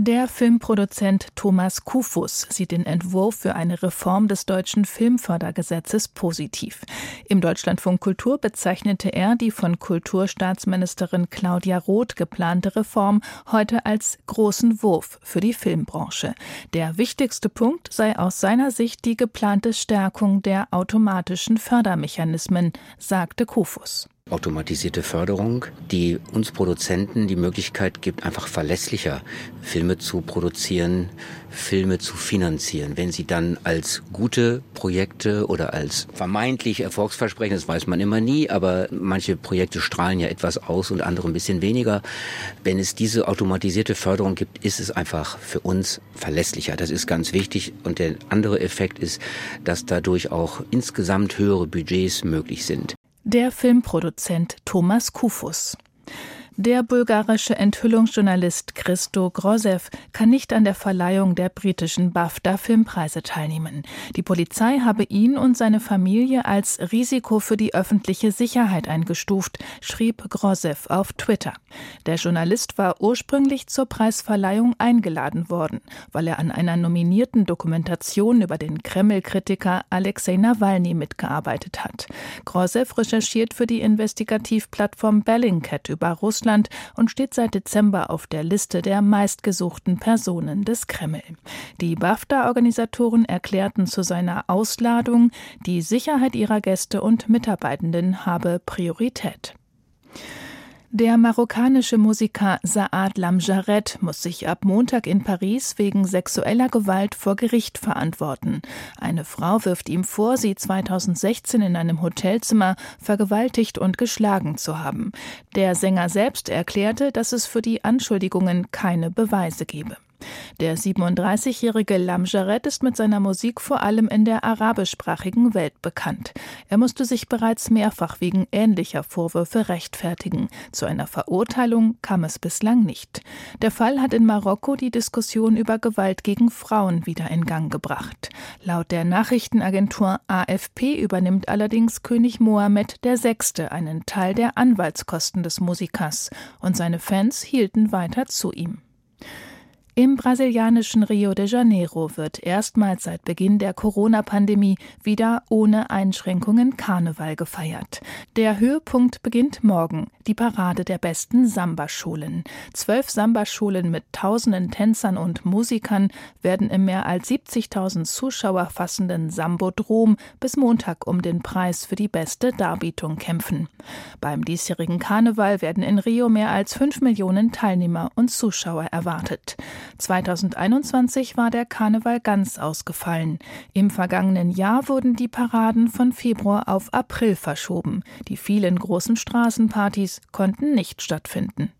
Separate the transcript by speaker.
Speaker 1: der Filmproduzent Thomas Kufus sieht den Entwurf für eine Reform des deutschen Filmfördergesetzes positiv. Im Deutschlandfunk Kultur bezeichnete er die von Kulturstaatsministerin Claudia Roth geplante Reform heute als großen Wurf für die Filmbranche. Der wichtigste Punkt sei aus seiner Sicht die geplante Stärkung der automatischen Fördermechanismen, sagte Kufus
Speaker 2: automatisierte Förderung, die uns Produzenten die Möglichkeit gibt, einfach verlässlicher Filme zu produzieren, Filme zu finanzieren. Wenn sie dann als gute Projekte oder als vermeintlich erfolgsversprechend, das weiß man immer nie, aber manche Projekte strahlen ja etwas aus und andere ein bisschen weniger. Wenn es diese automatisierte Förderung gibt, ist es einfach für uns verlässlicher. Das ist ganz wichtig. Und der andere Effekt ist, dass dadurch auch insgesamt höhere Budgets möglich sind.
Speaker 1: Der Filmproduzent Thomas Kufus. Der bulgarische Enthüllungsjournalist Christo Grozev kann nicht an der Verleihung der britischen BAFTA-Filmpreise teilnehmen. Die Polizei habe ihn und seine Familie als Risiko für die öffentliche Sicherheit eingestuft, schrieb Grozev auf Twitter. Der Journalist war ursprünglich zur Preisverleihung eingeladen worden, weil er an einer nominierten Dokumentation über den Kreml-Kritiker Alexei Nawalny mitgearbeitet hat. Grozev recherchiert für die Investigativplattform Bellingcat über Russland Russland und steht seit Dezember auf der Liste der meistgesuchten Personen des Kreml. Die BAFTA-Organisatoren erklärten zu seiner Ausladung, die Sicherheit ihrer Gäste und Mitarbeitenden habe Priorität. Der marokkanische Musiker Saad Lamjaret muss sich ab Montag in Paris wegen sexueller Gewalt vor Gericht verantworten. Eine Frau wirft ihm vor, sie 2016 in einem Hotelzimmer vergewaltigt und geschlagen zu haben. Der Sänger selbst erklärte, dass es für die Anschuldigungen keine Beweise gebe. Der 37-jährige Lamjaret ist mit seiner Musik vor allem in der arabischsprachigen Welt bekannt. Er musste sich bereits mehrfach wegen ähnlicher Vorwürfe rechtfertigen. Zu einer Verurteilung kam es bislang nicht. Der Fall hat in Marokko die Diskussion über Gewalt gegen Frauen wieder in Gang gebracht. Laut der Nachrichtenagentur AFP übernimmt allerdings König Mohammed VI. einen Teil der Anwaltskosten des Musikers und seine Fans hielten weiter zu ihm. Im brasilianischen Rio de Janeiro wird erstmals seit Beginn der Corona-Pandemie wieder ohne Einschränkungen Karneval gefeiert. Der Höhepunkt beginnt morgen, die Parade der besten Samba-Schulen. Zwölf Samba-Schulen mit tausenden Tänzern und Musikern werden im mehr als 70.000 Zuschauer fassenden Sambodrom bis Montag um den Preis für die beste Darbietung kämpfen. Beim diesjährigen Karneval werden in Rio mehr als fünf Millionen Teilnehmer und Zuschauer erwartet. 2021 war der Karneval ganz ausgefallen. Im vergangenen Jahr wurden die Paraden von Februar auf April verschoben. Die vielen großen Straßenpartys konnten nicht stattfinden.